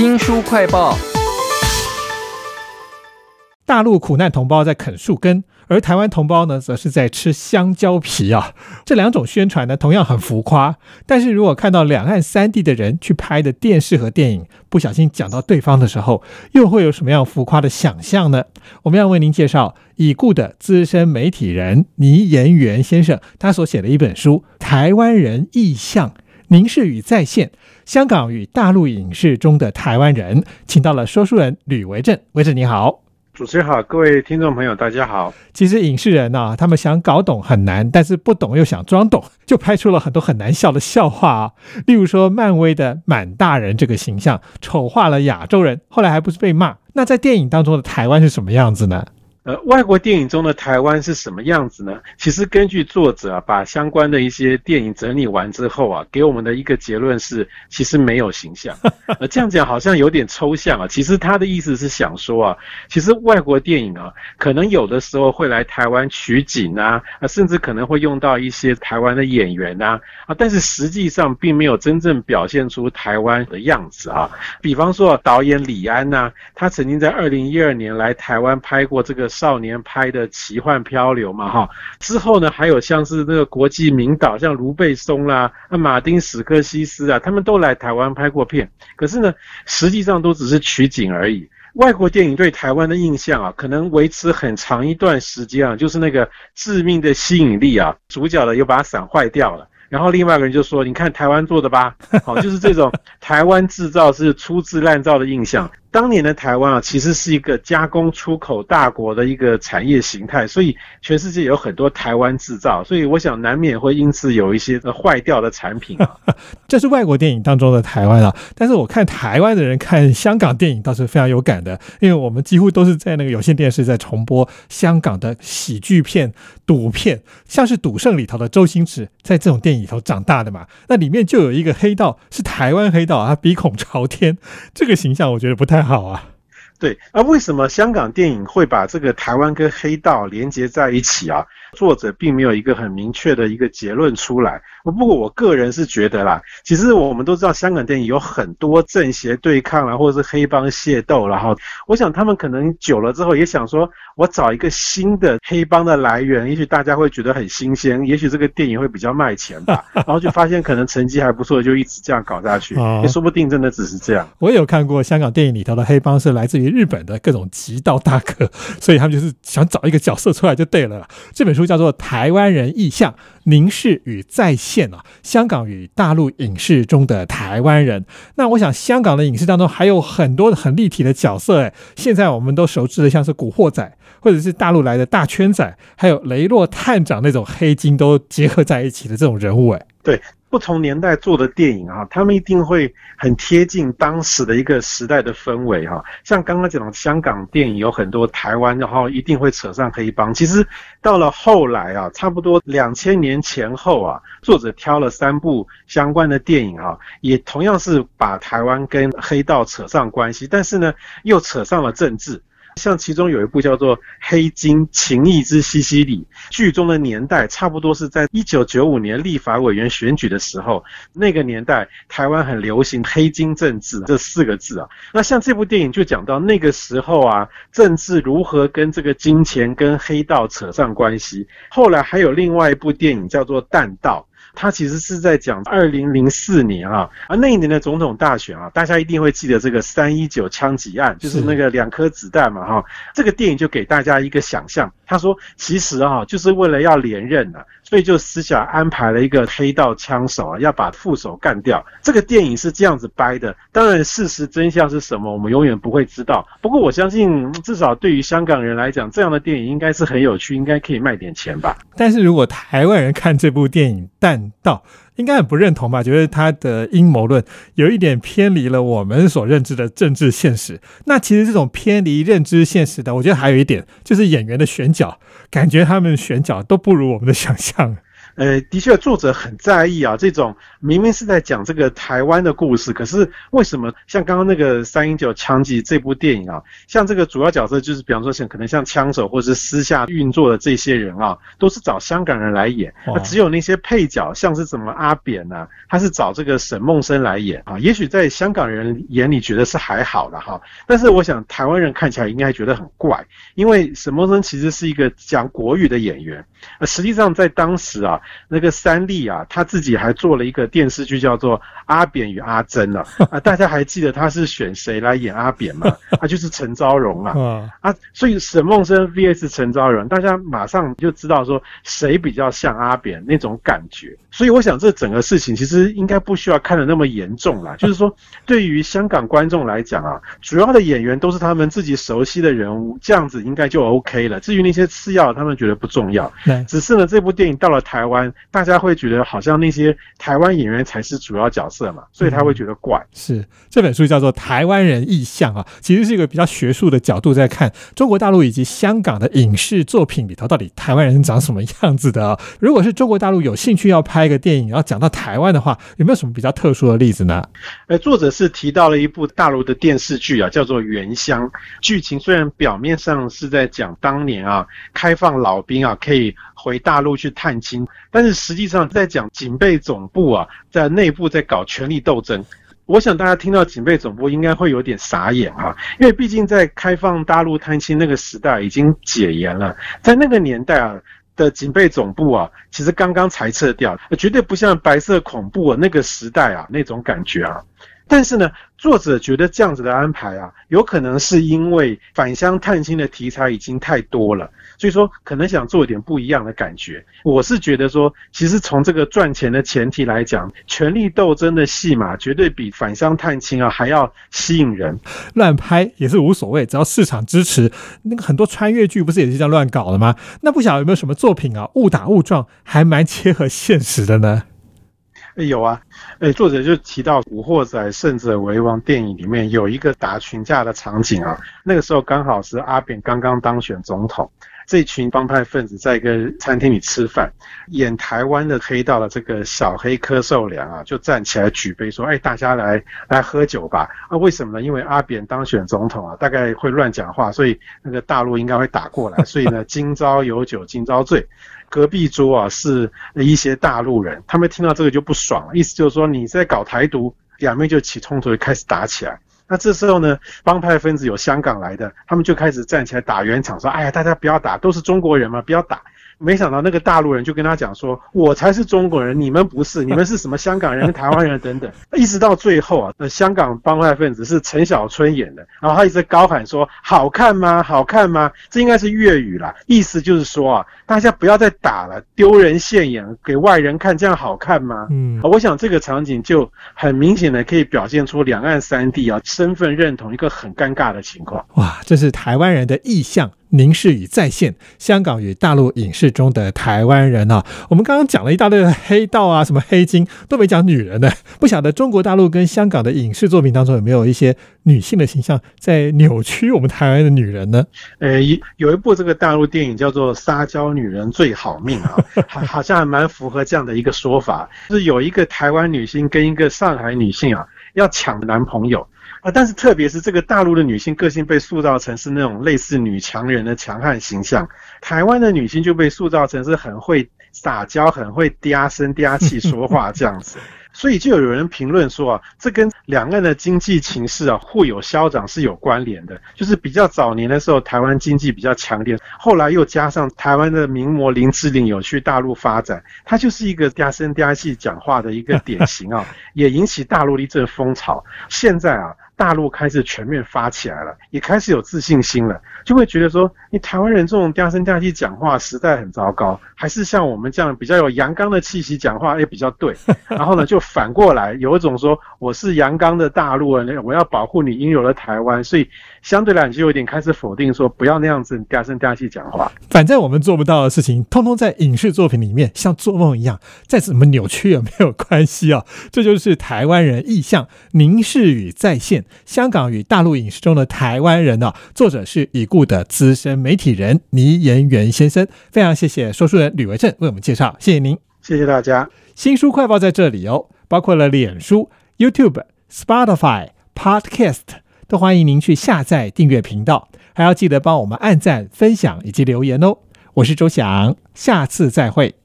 新书快报：大陆苦难同胞在啃树根，而台湾同胞呢，则是在吃香蕉皮啊。这两种宣传呢，同样很浮夸。但是如果看到两岸三地的人去拍的电视和电影，不小心讲到对方的时候，又会有什么样浮夸的想象呢？我们要为您介绍已故的资深媒体人倪延元先生，他所写的一本书《台湾人意象：凝视与再现香港与大陆影视中的台湾人》，请到了说书人吕维正。维正你好。主持人好，各位听众朋友，大家好。其实影视人呢、他们想搞懂很难，但是不懂又想装懂，就拍出了很多很难笑的笑话啊。例如说，漫威的满大人这个形象丑化了亚洲人，后来还不是被骂？那在电影当中的台湾是什么样子呢？呃，外国电影中的台湾是什么样子呢？其实根据作者啊，把相关的一些电影整理完之后啊，给我们的一个结论是，其实没有形象。呃，这样讲好像有点抽象啊。其实他的意思是想说啊，其实外国电影啊，可能有的时候会来台湾取景啊，啊，甚至可能会用到一些台湾的演员啊，啊，但是实际上并没有真正表现出台湾的样子啊。比方说导演李安呐、他曾经在二零一二年来台湾拍过这个少年拍的《奇幻漂流》嘛，哈。之后呢，还有像是那个国际名导，像卢贝松啦、啊马丁史克西斯啊，他们都来台湾拍过片。可是呢，实际上都只是取景而已。外国电影对台湾的印象啊，可能维持很长一段时间啊，就是那个致命的吸引力啊，主角的有把伞坏掉了。然后另外一个人就说：“你看台湾做的吧，好，就是这种台湾制造是粗制滥造的印象。当年的台湾啊，其实是一个加工出口大国的一个产业形态，所以全世界有很多台湾制造，所以我想难免会因此有一些坏掉的产品啊。这是外国电影当中的台湾啊，但是我看台湾的人看香港电影倒是非常有感的，因为我们几乎都是在那个有线电视在重播香港的喜剧片、赌片，像是《赌圣》里头的周星驰在这种电影里头长大的嘛，那里面就有一个黑道是台湾黑道啊，鼻孔朝天，这个形象我觉得不太好啊。对，那为什么香港电影会把这个台湾跟黑道连接在一起啊？作者并没有一个很明确的一个结论出来。不过我个人是觉得啦，其实我们都知道香港电影有很多正邪对抗啊，或者是黑帮械斗，然后我想他们可能久了之后也想说，我找一个新的黑帮的来源，也许大家会觉得很新鲜，也许这个电影会比较卖钱吧。然后就发现可能成绩还不错，就一直这样搞下去，哦也说不定真的只是这样。我有看过香港电影里头的黑帮是来自于日本的各种极道大哥，所以他们就是想找一个角色出来就对了。这本书叫做《台湾人意象：凝视与再现》啊，香港与大陆影视中的台湾人。那我想香港的影视当中还有很多很立体的角色，哎，现在我们都熟知的像是古惑仔，或者是大陆来的大圈仔，还有雷洛探长那种黑金都结合在一起的这种人物，哎，对不同年代做的电影啊，他们一定会很贴近当时的一个时代的氛围哈、像刚刚讲的香港电影有很多台湾，然后一定会扯上黑帮。其实到了后来啊，差不多两千年前后啊，作者挑了三部相关的电影啊，也同样是把台湾跟黑道扯上关系，但是呢，又扯上了政治。像其中有一部叫做《黑金情义之西西里》，剧中的年代差不多是在一九九五年立法委员选举的时候，那个年代台湾很流行黑金政治这四个字啊。那像这部电影就讲到那个时候啊，政治如何跟这个金钱跟黑道扯上关系。后来还有另外一部电影叫做《弹道》。它其实是在讲二零零四年啊，而那一年的总统大选啊，大家一定会记得这个三一九枪击案，就是那个两颗子弹嘛哈。这个电影就给大家一个想象，他说其实啊，就是为了要连任啊，所以就私下安排了一个黑道枪手啊，要把副手干掉。这个电影是这样子掰的，当然事实真相是什么，我们永远不会知道。不过我相信，至少对于香港人来讲，这样的电影应该是很有趣，应该可以卖点钱吧。但是如果台湾人看这部电影《弹道》，应该很不认同吧？觉得他的阴谋论有一点偏离了我们所认知的政治现实。那其实这种偏离认知现实的，我觉得还有一点就是演员的选角，感觉他们选角都不如我们的想象。呃，的确，作者很在意啊，这种明明是在讲这个台湾的故事，可是为什么像刚刚那个三英九枪击这部电影啊，像这个主要角色就是，比方说像可能像枪手或者是私下运作的这些人啊，都是找香港人来演，那只有那些配角，像是什么阿扁呐，他是找这个沈梦生来演啊。也许在香港人眼里觉得是还好的哈，但是我想台湾人看起来应该觉得很怪，因为沈梦生其实是一个讲国语的演员。呃，实际上在当时啊，那个三立啊，他自己还做了一个电视剧，叫做《阿扁与阿珍》呢。啊，大家还记得他是选谁来演阿扁吗？他就是陈昭荣啊。啊，所以沈梦生 VS 陈昭荣，大家马上就知道说谁比较像阿扁那种感觉。所以我想这整个事情其实应该不需要看得那么严重啦。就是说，对于香港观众来讲啊，主要的演员都是他们自己熟悉的人物，这样子应该就 OK 了。至于那些次要，他们觉得不重要。只是呢，这部电影到了台湾，大家会觉得好像那些台湾演员才是主要角色嘛，所以他会觉得怪。是这本书叫做《台湾人意象》啊，其实是一个比较学术的角度在看中国大陆以及香港的影视作品里头到底台湾人长什么样子的啊。如果是中国大陆有兴趣要拍一个电影，要讲到台湾的话，有没有什么比较特殊的例子呢？呃，作者是提到了一部大陆的电视剧啊，叫做《原乡》，剧情虽然表面上是在讲当年啊开放老兵啊可以。回大陆去探亲，但是实际上在讲警备总部啊，在内部在搞权力斗争。我想大家听到警备总部应该会有点傻眼啊，因为毕竟在开放大陆探亲那个时代已经解严了，在那个年代啊的警备总部啊，其实刚刚裁撤掉，绝对不像白色恐怖啊那个时代啊那种感觉啊。但是呢，作者觉得这样子的安排啊，有可能是因为返乡探亲的题材已经太多了。所以说，可能想做一点不一样的感觉。我是觉得说，其实从这个赚钱的前提来讲，权力斗争的戏码绝对比返乡探亲啊还要吸引人。乱拍也是无所谓，只要市场支持。那个很多穿越剧不是也是这样乱搞的吗？那不晓得有没有什么作品啊，误打误撞还蛮切合现实的呢？有啊，哎，作者就提到《古惑仔胜者为王》电影里面有一个打群架的场景啊，那个时候刚好是阿扁刚刚当选总统。这群帮派分子在一个餐厅里吃饭，演台湾的黑道的这个小黑柯受良啊，就站起来举杯说：“哎，大家来来喝酒吧！”啊，为什么呢？因为阿扁当选总统啊，大概会乱讲话，所以那个大陆应该会打过来，所以呢，今朝有酒今朝醉。隔壁桌啊是一些大陆人，他们听到这个就不爽了，意思就是说你在搞台独，两边就起冲突，开始打起来。那这时候呢，帮派分子有香港来的，他们就开始站起来打圆场，说：“哎呀，大家不要打，都是中国人嘛，不要打。”没想到那个大陆人就跟他讲说：“我才是中国人，你们不是，你们是什么香港人、台湾人等等。”一直到最后啊，那香港帮派分子是陈小春演的，然后他一直高喊说：“好看吗？好看吗？”这应该是粤语啦，意思就是说啊，大家不要再打了，丢人现眼，给外人看，这样好看吗？嗯，我想这个场景就很明显的可以表现出两岸三地啊身份认同一个很尴尬的情况。哇，这是台湾人的意向。凝视与再现香港与大陆影视中的台湾人啊，我们刚刚讲了一大堆的黑道啊，什么黑金都没讲女人呢。不晓得中国大陆跟香港的影视作品当中有没有一些女性的形象在扭曲我们台湾的女人呢？呃，有一部这个大陆电影叫做《撒娇女人最好命》啊，好好像还蛮符合这样的一个说法，就是有一个台湾女星跟一个上海女性啊要抢男朋友。啊，但是特别是这个大陆的女性个性被塑造成是那种类似女强人的强悍形象，台湾的女性就被塑造成是很会撒娇、很会嗲声嗲气说话 这样子。所以就有人评论说啊，这跟两岸的经济情势啊互有消长是有关联的。就是比较早年的时候，台湾经济比较强烈，后来又加上台湾的名模林志玲有去大陆发展，她就是一个嗲声嗲气讲话的一个典型啊，也引起大陆的一阵风潮。现在啊。大陆开始全面发起来了，也开始有自信心了，就会觉得说，你台湾人这种嗲声嗲气讲话实在很糟糕，还是像我们这样比较有阳刚的气息讲话也比较对。然后呢，就反过来有一种说，我是阳刚的大陆人，我要保护你应有的台湾，所以相对来讲就有点开始否定说，不要那样子嗲声嗲气讲话。反正我们做不到的事情，通通在影视作品里面像做梦一样，再怎么扭曲也没有关系啊。这就是台湾人意向凝视与再现。香港与大陆影视中的台湾人呢？作者是已故的资深媒体人倪延元先生。非常谢谢说书人吕维正为我们介绍，谢谢您。谢谢大家。新书快报在这里哦，包括了脸书、YouTube、Spotify、Podcast，都欢迎您去下载订阅频道，还要记得帮我们按赞、分享以及留言哦。我是周翔，下次再会。